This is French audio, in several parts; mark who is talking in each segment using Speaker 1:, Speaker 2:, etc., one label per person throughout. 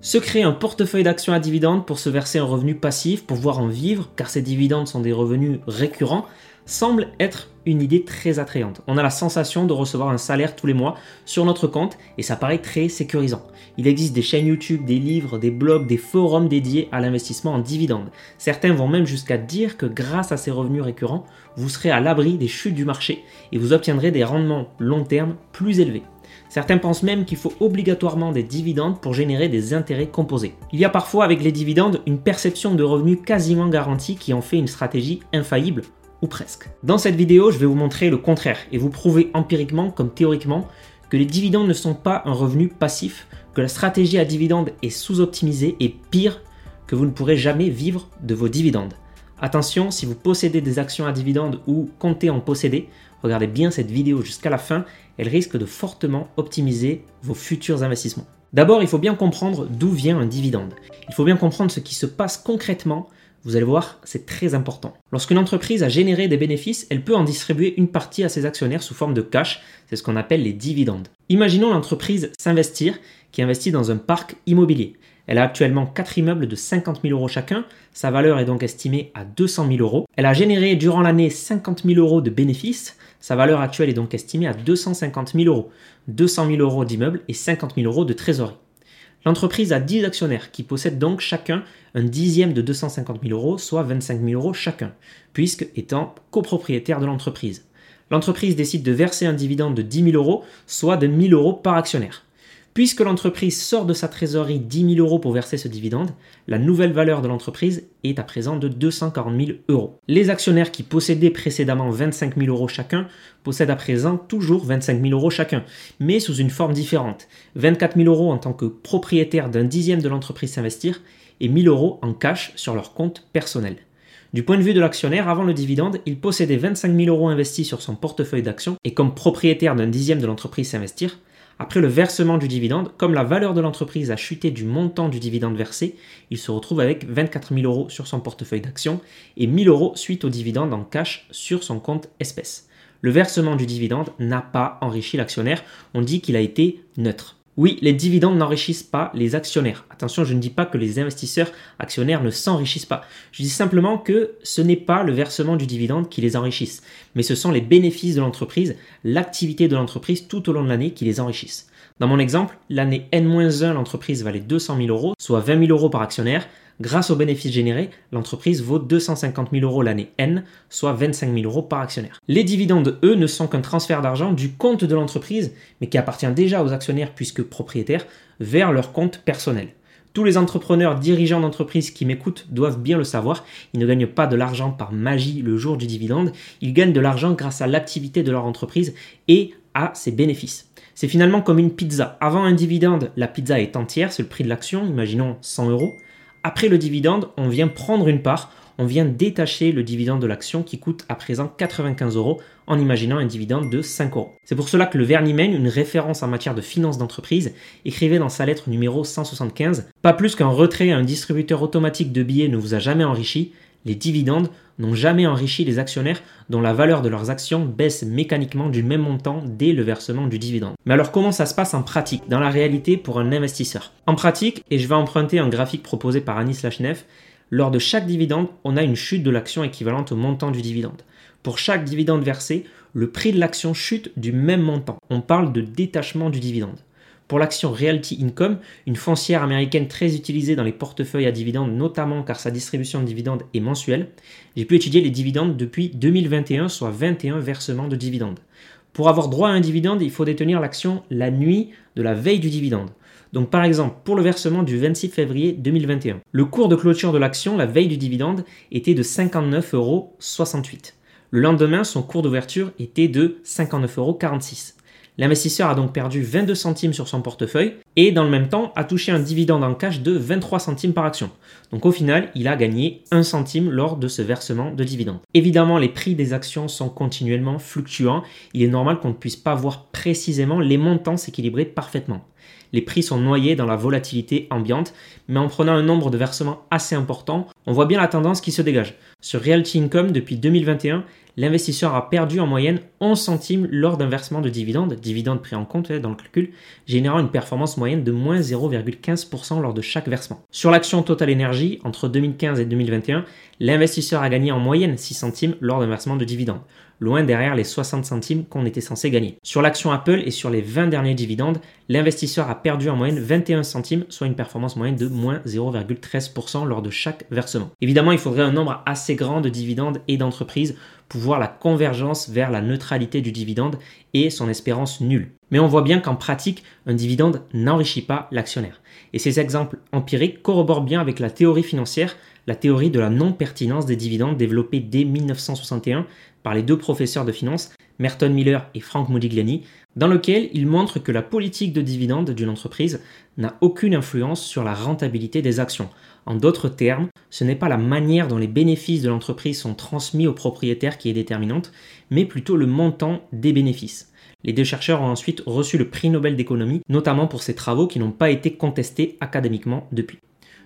Speaker 1: Se créer un portefeuille d'actions à dividendes pour se verser un revenu passif, pour pouvoir en vivre, car ces dividendes sont des revenus récurrents, semble être une idée très attrayante. On a la sensation de recevoir un salaire tous les mois sur notre compte et ça paraît très sécurisant. Il existe des chaînes YouTube, des livres, des blogs, des forums dédiés à l'investissement en dividendes. Certains vont même jusqu'à dire que grâce à ces revenus récurrents, vous serez à l'abri des chutes du marché et vous obtiendrez des rendements long terme plus élevés. Certains pensent même qu'il faut obligatoirement des dividendes pour générer des intérêts composés. Il y a parfois avec les dividendes une perception de revenus quasiment garantie qui en fait une stratégie infaillible, ou presque. Dans cette vidéo, je vais vous montrer le contraire et vous prouver empiriquement comme théoriquement que les dividendes ne sont pas un revenu passif, que la stratégie à dividendes est sous-optimisée et pire, que vous ne pourrez jamais vivre de vos dividendes. Attention, si vous possédez des actions à dividendes ou comptez en posséder, regardez bien cette vidéo jusqu'à la fin, elle risque de fortement optimiser vos futurs investissements. D'abord, il faut bien comprendre d'où vient un dividende. Il faut bien comprendre ce qui se passe concrètement. Vous allez voir, c'est très important. Lorsqu'une entreprise a généré des bénéfices, elle peut en distribuer une partie à ses actionnaires sous forme de cash. C'est ce qu'on appelle les dividendes. Imaginons l'entreprise s'investir qui investit dans un parc immobilier. Elle a actuellement 4 immeubles de 50 000 euros chacun. Sa valeur est donc estimée à 200 000 euros. Elle a généré durant l'année 50 000 euros de bénéfices. Sa valeur actuelle est donc estimée à 250 000 euros. 200 000 euros d'immeubles et 50 000 euros de trésorerie. L'entreprise a 10 actionnaires qui possèdent donc chacun un dixième de 250 000 euros, soit 25 000 euros chacun, puisque étant copropriétaire de l'entreprise. L'entreprise décide de verser un dividende de 10 000 euros, soit de 1 000 euros par actionnaire. Puisque l'entreprise sort de sa trésorerie 10 000 euros pour verser ce dividende, la nouvelle valeur de l'entreprise est à présent de 240 000 euros. Les actionnaires qui possédaient précédemment 25 000 euros chacun possèdent à présent toujours 25 000 euros chacun, mais sous une forme différente. 24 000 euros en tant que propriétaire d'un dixième de l'entreprise s'investir et 1 000 euros en cash sur leur compte personnel. Du point de vue de l'actionnaire, avant le dividende, il possédait 25 000 euros investis sur son portefeuille d'actions et comme propriétaire d'un dixième de l'entreprise s'investir, après le versement du dividende, comme la valeur de l'entreprise a chuté du montant du dividende versé, il se retrouve avec 24 000 euros sur son portefeuille d'actions et 1 000 euros suite au dividende en cash sur son compte espèce. Le versement du dividende n'a pas enrichi l'actionnaire, on dit qu'il a été neutre. Oui, les dividendes n'enrichissent pas les actionnaires. Attention, je ne dis pas que les investisseurs actionnaires ne s'enrichissent pas. Je dis simplement que ce n'est pas le versement du dividende qui les enrichisse, mais ce sont les bénéfices de l'entreprise, l'activité de l'entreprise tout au long de l'année qui les enrichissent. Dans mon exemple, l'année N-1, l'entreprise valait 200 000 euros, soit 20 000 euros par actionnaire. Grâce aux bénéfices générés, l'entreprise vaut 250 000 euros l'année N, soit 25 000 euros par actionnaire. Les dividendes, eux, ne sont qu'un transfert d'argent du compte de l'entreprise, mais qui appartient déjà aux actionnaires puisque propriétaires, vers leur compte personnel. Tous les entrepreneurs, dirigeants d'entreprise qui m'écoutent doivent bien le savoir, ils ne gagnent pas de l'argent par magie le jour du dividende, ils gagnent de l'argent grâce à l'activité de leur entreprise et à ses bénéfices. C'est finalement comme une pizza. Avant un dividende, la pizza est entière, c'est le prix de l'action, imaginons 100 euros. Après le dividende, on vient prendre une part, on vient détacher le dividende de l'action qui coûte à présent 95 euros en imaginant un dividende de 5 euros. C'est pour cela que le Vernimen, une référence en matière de finances d'entreprise, écrivait dans sa lettre numéro 175 Pas plus qu'un retrait à un distributeur automatique de billets ne vous a jamais enrichi, les dividendes n'ont jamais enrichi les actionnaires dont la valeur de leurs actions baisse mécaniquement du même montant dès le versement du dividende. Mais alors comment ça se passe en pratique, dans la réalité pour un investisseur? En pratique, et je vais emprunter un graphique proposé par Anis Lachnev, lors de chaque dividende, on a une chute de l'action équivalente au montant du dividende. Pour chaque dividende versé, le prix de l'action chute du même montant. On parle de détachement du dividende. Pour l'action Realty Income, une foncière américaine très utilisée dans les portefeuilles à dividendes, notamment car sa distribution de dividendes est mensuelle, j'ai pu étudier les dividendes depuis 2021, soit 21 versements de dividendes. Pour avoir droit à un dividende, il faut détenir l'action la nuit de la veille du dividende. Donc par exemple, pour le versement du 26 février 2021, le cours de clôture de l'action la veille du dividende était de 59,68 euros. Le lendemain, son cours d'ouverture était de 59,46 euros. L'investisseur a donc perdu 22 centimes sur son portefeuille et dans le même temps a touché un dividende en cash de 23 centimes par action. Donc au final, il a gagné 1 centime lors de ce versement de dividende. Évidemment, les prix des actions sont continuellement fluctuants. Il est normal qu'on ne puisse pas voir précisément les montants s'équilibrer parfaitement. Les prix sont noyés dans la volatilité ambiante, mais en prenant un nombre de versements assez important, on voit bien la tendance qui se dégage. Sur Realty Income, depuis 2021, l'investisseur a perdu en moyenne 11 centimes lors d'un versement de dividendes, dividendes pris en compte dans le calcul, générant une performance moyenne de moins 0,15% lors de chaque versement. Sur l'action Total Energy, entre 2015 et 2021, l'investisseur a gagné en moyenne 6 centimes lors d'un versement de dividendes loin derrière les 60 centimes qu'on était censé gagner. Sur l'action Apple et sur les 20 derniers dividendes, l'investisseur a perdu en moyenne 21 centimes, soit une performance moyenne de moins 0,13% lors de chaque versement. Évidemment, il faudrait un nombre assez grand de dividendes et d'entreprises pour voir la convergence vers la neutralité du dividende et son espérance nulle. Mais on voit bien qu'en pratique, un dividende n'enrichit pas l'actionnaire. Et ces exemples empiriques corroborent bien avec la théorie financière, la théorie de la non-pertinence des dividendes développée dès 1961 par les deux professeurs de finance, Merton Miller et Frank Modigliani, dans lequel ils montrent que la politique de dividende d'une entreprise n'a aucune influence sur la rentabilité des actions. En d'autres termes, ce n'est pas la manière dont les bénéfices de l'entreprise sont transmis aux propriétaires qui est déterminante, mais plutôt le montant des bénéfices. Les deux chercheurs ont ensuite reçu le prix Nobel d'économie, notamment pour ces travaux qui n'ont pas été contestés académiquement depuis.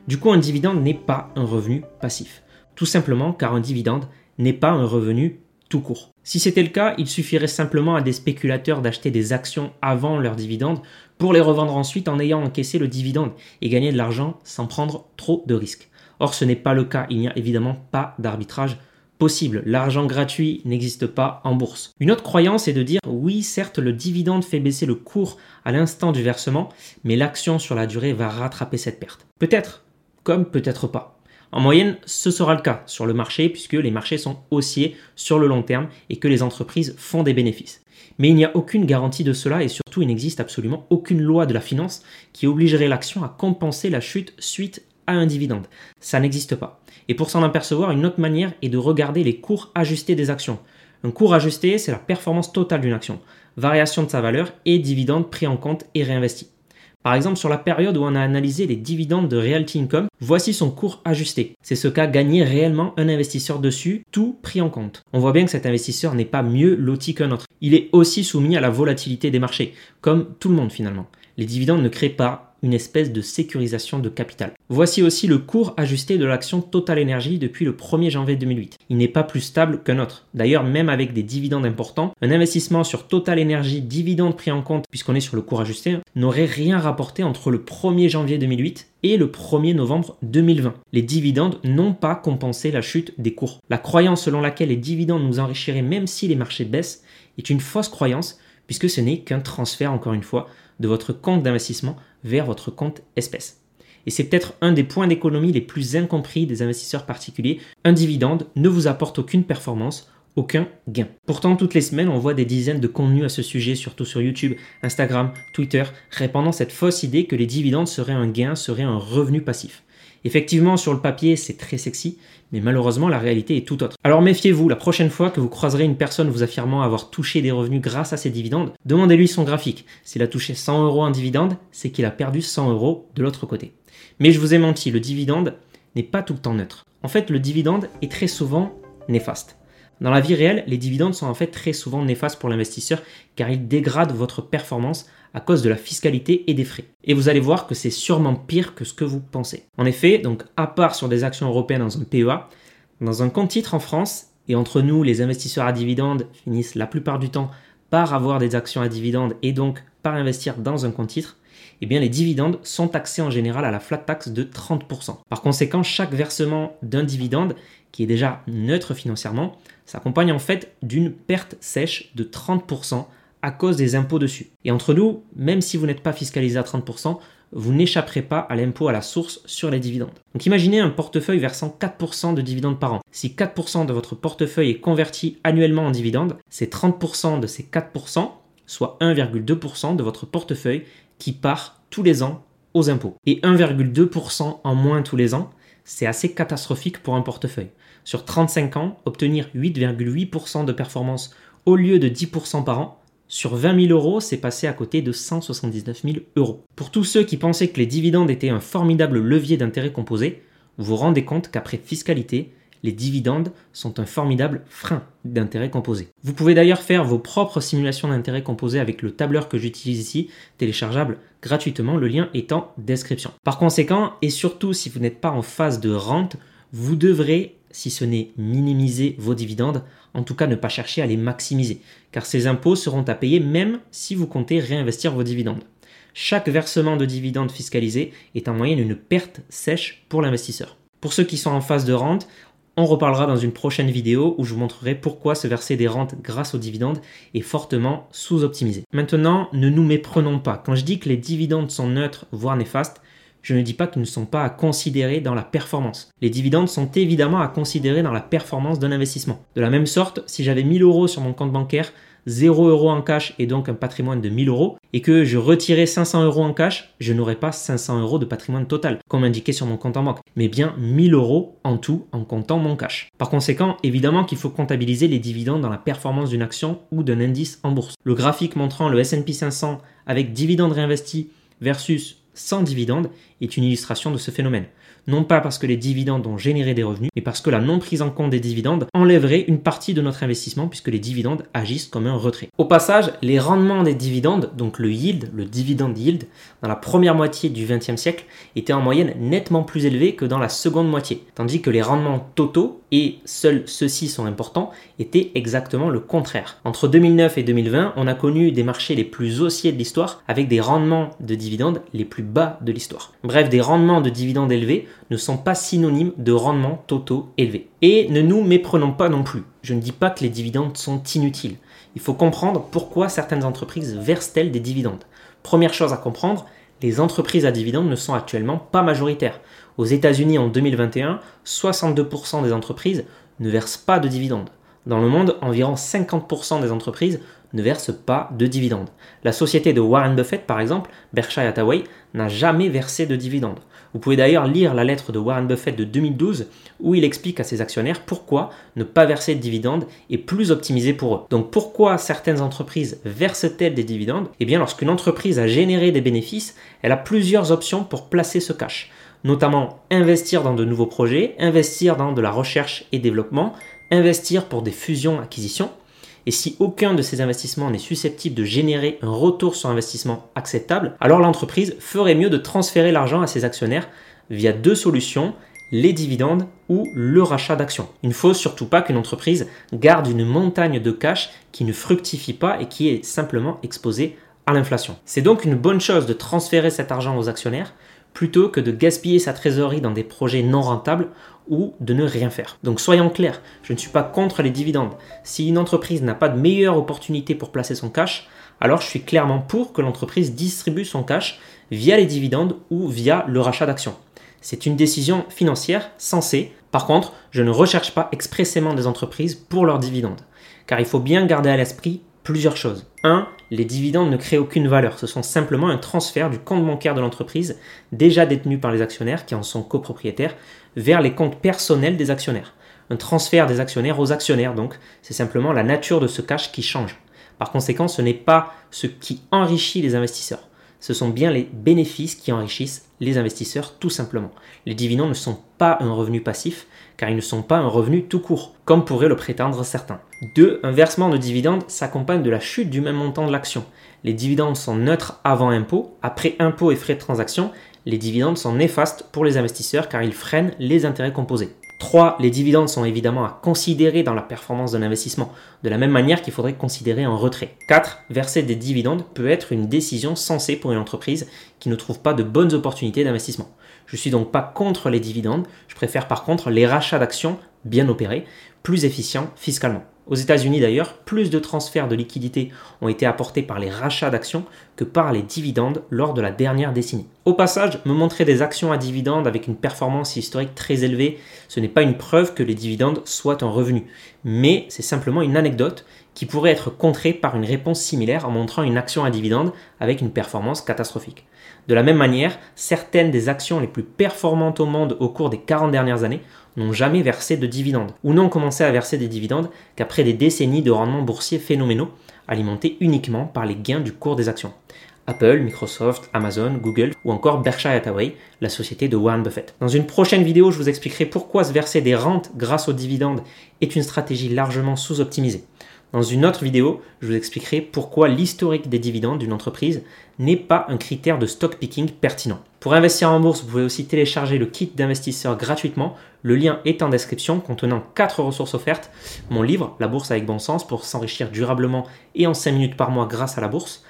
Speaker 1: Du coup, un dividende n'est pas un revenu passif. Tout simplement car un dividende n'est pas un revenu court. Si c'était le cas, il suffirait simplement à des spéculateurs d'acheter des actions avant leur dividende pour les revendre ensuite en ayant encaissé le dividende et gagner de l'argent sans prendre trop de risques. Or, ce n'est pas le cas, il n'y a évidemment pas d'arbitrage possible. L'argent gratuit n'existe pas en bourse. Une autre croyance est de dire oui, certes, le dividende fait baisser le cours à l'instant du versement, mais l'action sur la durée va rattraper cette perte. Peut-être, comme peut-être pas. En moyenne, ce sera le cas sur le marché puisque les marchés sont haussiers sur le long terme et que les entreprises font des bénéfices. Mais il n'y a aucune garantie de cela et surtout il n'existe absolument aucune loi de la finance qui obligerait l'action à compenser la chute suite à un dividende. Ça n'existe pas. Et pour s'en apercevoir, une autre manière est de regarder les cours ajustés des actions. Un cours ajusté, c'est la performance totale d'une action, variation de sa valeur et dividende pris en compte et réinvesti. Par exemple, sur la période où on a analysé les dividendes de Realty Income, voici son cours ajusté. C'est ce qu'a gagné réellement un investisseur dessus, tout pris en compte. On voit bien que cet investisseur n'est pas mieux loti qu'un autre. Il est aussi soumis à la volatilité des marchés, comme tout le monde finalement. Les dividendes ne créent pas une espèce de sécurisation de capital. Voici aussi le cours ajusté de l'action Total Energy depuis le 1er janvier 2008. Il n'est pas plus stable qu'un autre. D'ailleurs, même avec des dividendes importants, un investissement sur Total Energy, dividendes pris en compte, puisqu'on est sur le cours ajusté, n'aurait rien rapporté entre le 1er janvier 2008 et le 1er novembre 2020. Les dividendes n'ont pas compensé la chute des cours. La croyance selon laquelle les dividendes nous enrichiraient même si les marchés baissent est une fausse croyance puisque ce n'est qu'un transfert, encore une fois, de votre compte d'investissement vers votre compte espèce. Et c'est peut-être un des points d'économie les plus incompris des investisseurs particuliers. Un dividende ne vous apporte aucune performance, aucun gain. Pourtant, toutes les semaines, on voit des dizaines de contenus à ce sujet, surtout sur YouTube, Instagram, Twitter, répandant cette fausse idée que les dividendes seraient un gain, seraient un revenu passif. Effectivement, sur le papier, c'est très sexy, mais malheureusement, la réalité est tout autre. Alors méfiez-vous, la prochaine fois que vous croiserez une personne vous affirmant avoir touché des revenus grâce à ses dividendes, demandez-lui son graphique. S'il a touché 100 euros en dividende, c'est qu'il a perdu 100 euros de l'autre côté. Mais je vous ai menti, le dividende n'est pas tout le temps neutre. En fait, le dividende est très souvent néfaste. Dans la vie réelle, les dividendes sont en fait très souvent néfastes pour l'investisseur car ils dégradent votre performance à cause de la fiscalité et des frais. Et vous allez voir que c'est sûrement pire que ce que vous pensez. En effet, donc à part sur des actions européennes dans un PEA, dans un compte titre en France, et entre nous, les investisseurs à dividendes finissent la plupart du temps par avoir des actions à dividendes et donc par investir dans un compte titre, eh bien les dividendes sont taxés en général à la flat tax de 30%. Par conséquent, chaque versement d'un dividende, qui est déjà neutre financièrement, s'accompagne en fait d'une perte sèche de 30% à cause des impôts dessus. Et entre nous, même si vous n'êtes pas fiscalisé à 30%, vous n'échapperez pas à l'impôt à la source sur les dividendes. Donc imaginez un portefeuille versant 4% de dividendes par an. Si 4% de votre portefeuille est converti annuellement en dividendes, c'est 30% de ces 4%, soit 1,2% de votre portefeuille qui part tous les ans aux impôts. Et 1,2% en moins tous les ans, c'est assez catastrophique pour un portefeuille. Sur 35 ans, obtenir 8,8% de performance au lieu de 10% par an, sur 20 000 euros, c'est passé à côté de 179 000 euros. Pour tous ceux qui pensaient que les dividendes étaient un formidable levier d'intérêt composé, vous vous rendez compte qu'après fiscalité, les dividendes sont un formidable frein d'intérêt composé. Vous pouvez d'ailleurs faire vos propres simulations d'intérêt composé avec le tableur que j'utilise ici, téléchargeable gratuitement, le lien est en description. Par conséquent, et surtout si vous n'êtes pas en phase de rente, vous devrez, si ce n'est minimiser vos dividendes, en tout cas ne pas chercher à les maximiser, car ces impôts seront à payer même si vous comptez réinvestir vos dividendes. Chaque versement de dividendes fiscalisé est en moyenne une perte sèche pour l'investisseur. Pour ceux qui sont en phase de rente, on reparlera dans une prochaine vidéo où je vous montrerai pourquoi se verser des rentes grâce aux dividendes est fortement sous-optimisé. Maintenant, ne nous méprenons pas. Quand je dis que les dividendes sont neutres, voire néfastes, je ne dis pas qu'ils ne sont pas à considérer dans la performance. Les dividendes sont évidemment à considérer dans la performance d'un investissement. De la même sorte, si j'avais 1000 euros sur mon compte bancaire, 0 euros en cash et donc un patrimoine de 1000 euros, et que je retirais 500 euros en cash, je n'aurais pas 500 euros de patrimoine total, comme indiqué sur mon compte en banque, mais bien 1000 euros en tout en comptant mon cash. Par conséquent, évidemment qu'il faut comptabiliser les dividendes dans la performance d'une action ou d'un indice en bourse. Le graphique montrant le S&P 500 avec dividendes réinvestis versus sans dividendes est une illustration de ce phénomène non pas parce que les dividendes ont généré des revenus, mais parce que la non prise en compte des dividendes enlèverait une partie de notre investissement puisque les dividendes agissent comme un retrait. Au passage, les rendements des dividendes, donc le yield, le dividende yield, dans la première moitié du XXe siècle, étaient en moyenne nettement plus élevés que dans la seconde moitié, tandis que les rendements totaux, et seuls ceux-ci sont importants, étaient exactement le contraire. Entre 2009 et 2020, on a connu des marchés les plus haussiers de l'histoire avec des rendements de dividendes les plus bas de l'histoire. Bref, des rendements de dividendes élevés ne sont pas synonymes de rendements totaux élevés. Et ne nous méprenons pas non plus. Je ne dis pas que les dividendes sont inutiles. Il faut comprendre pourquoi certaines entreprises versent-elles des dividendes. Première chose à comprendre, les entreprises à dividendes ne sont actuellement pas majoritaires. Aux États-Unis en 2021, 62% des entreprises ne versent pas de dividendes. Dans le monde, environ 50% des entreprises ne versent pas de dividendes. La société de Warren Buffett, par exemple, Berkshire Hathaway, n'a jamais versé de dividendes. Vous pouvez d'ailleurs lire la lettre de Warren Buffett de 2012 où il explique à ses actionnaires pourquoi ne pas verser de dividendes est plus optimisé pour eux. Donc pourquoi certaines entreprises versent-elles des dividendes? Eh bien lorsqu'une entreprise a généré des bénéfices, elle a plusieurs options pour placer ce cash notamment investir dans de nouveaux projets, investir dans de la recherche et développement, investir pour des fusions-acquisitions, et si aucun de ces investissements n'est susceptible de générer un retour sur investissement acceptable, alors l'entreprise ferait mieux de transférer l'argent à ses actionnaires via deux solutions, les dividendes ou le rachat d'actions. Il ne faut surtout pas qu'une entreprise garde une montagne de cash qui ne fructifie pas et qui est simplement exposée à l'inflation. C'est donc une bonne chose de transférer cet argent aux actionnaires plutôt que de gaspiller sa trésorerie dans des projets non rentables ou de ne rien faire. Donc soyons clairs, je ne suis pas contre les dividendes. Si une entreprise n'a pas de meilleure opportunité pour placer son cash, alors je suis clairement pour que l'entreprise distribue son cash via les dividendes ou via le rachat d'actions. C'est une décision financière sensée. Par contre, je ne recherche pas expressément des entreprises pour leurs dividendes, car il faut bien garder à l'esprit plusieurs choses. 1. Les dividendes ne créent aucune valeur. Ce sont simplement un transfert du compte bancaire de l'entreprise, déjà détenu par les actionnaires qui en sont copropriétaires, vers les comptes personnels des actionnaires. Un transfert des actionnaires aux actionnaires, donc, c'est simplement la nature de ce cash qui change. Par conséquent, ce n'est pas ce qui enrichit les investisseurs. Ce sont bien les bénéfices qui enrichissent les investisseurs, tout simplement. Les dividendes ne sont pas un revenu passif, car ils ne sont pas un revenu tout court, comme pourraient le prétendre certains. 2. Un versement de dividendes s'accompagne de la chute du même montant de l'action. Les dividendes sont neutres avant impôt, après impôt et frais de transaction, les dividendes sont néfastes pour les investisseurs car ils freinent les intérêts composés. 3. Les dividendes sont évidemment à considérer dans la performance d'un investissement, de la même manière qu'il faudrait considérer un retrait. 4. Verser des dividendes peut être une décision sensée pour une entreprise qui ne trouve pas de bonnes opportunités d'investissement. Je suis donc pas contre les dividendes, je préfère par contre les rachats d'actions bien opérés, plus efficients fiscalement. Aux États-Unis d'ailleurs, plus de transferts de liquidités ont été apportés par les rachats d'actions que par les dividendes lors de la dernière décennie. Au passage, me montrer des actions à dividendes avec une performance historique très élevée, ce n'est pas une preuve que les dividendes soient un revenu, mais c'est simplement une anecdote qui pourrait être contrée par une réponse similaire en montrant une action à dividendes avec une performance catastrophique. De la même manière, certaines des actions les plus performantes au monde au cours des 40 dernières années n'ont jamais versé de dividendes, ou n'ont commencé à verser des dividendes qu'après des décennies de rendements boursiers phénoménaux, alimentés uniquement par les gains du cours des actions. Apple, Microsoft, Amazon, Google ou encore Berkshire Hathaway, la société de Warren Buffett. Dans une prochaine vidéo, je vous expliquerai pourquoi se verser des rentes grâce aux dividendes est une stratégie largement sous-optimisée. Dans une autre vidéo, je vous expliquerai pourquoi l'historique des dividendes d'une entreprise n'est pas un critère de stock picking pertinent. Pour investir en bourse, vous pouvez aussi télécharger le kit d'investisseur gratuitement. Le lien est en description contenant 4 ressources offertes. Mon livre, La bourse avec bon sens pour s'enrichir durablement et en 5 minutes par mois grâce à la bourse.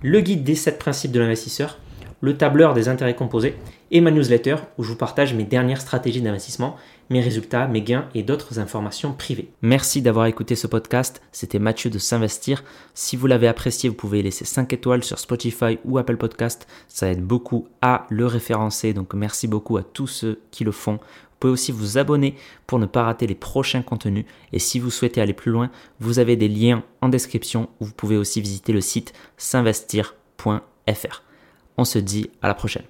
Speaker 1: Le guide des 7 principes de l'investisseur le tableur des intérêts composés et ma newsletter où je vous partage mes dernières stratégies d'investissement, mes résultats, mes gains et d'autres informations privées. Merci d'avoir écouté ce podcast, c'était Mathieu de S'investir. Si vous l'avez apprécié, vous pouvez laisser 5 étoiles sur Spotify ou Apple Podcast, ça aide beaucoup à le référencer, donc merci beaucoup à tous ceux qui le font. Vous pouvez aussi vous abonner pour ne pas rater les prochains contenus. Et si vous souhaitez aller plus loin, vous avez des liens en description où vous pouvez aussi visiter le site s'investir.fr. On se dit à la prochaine.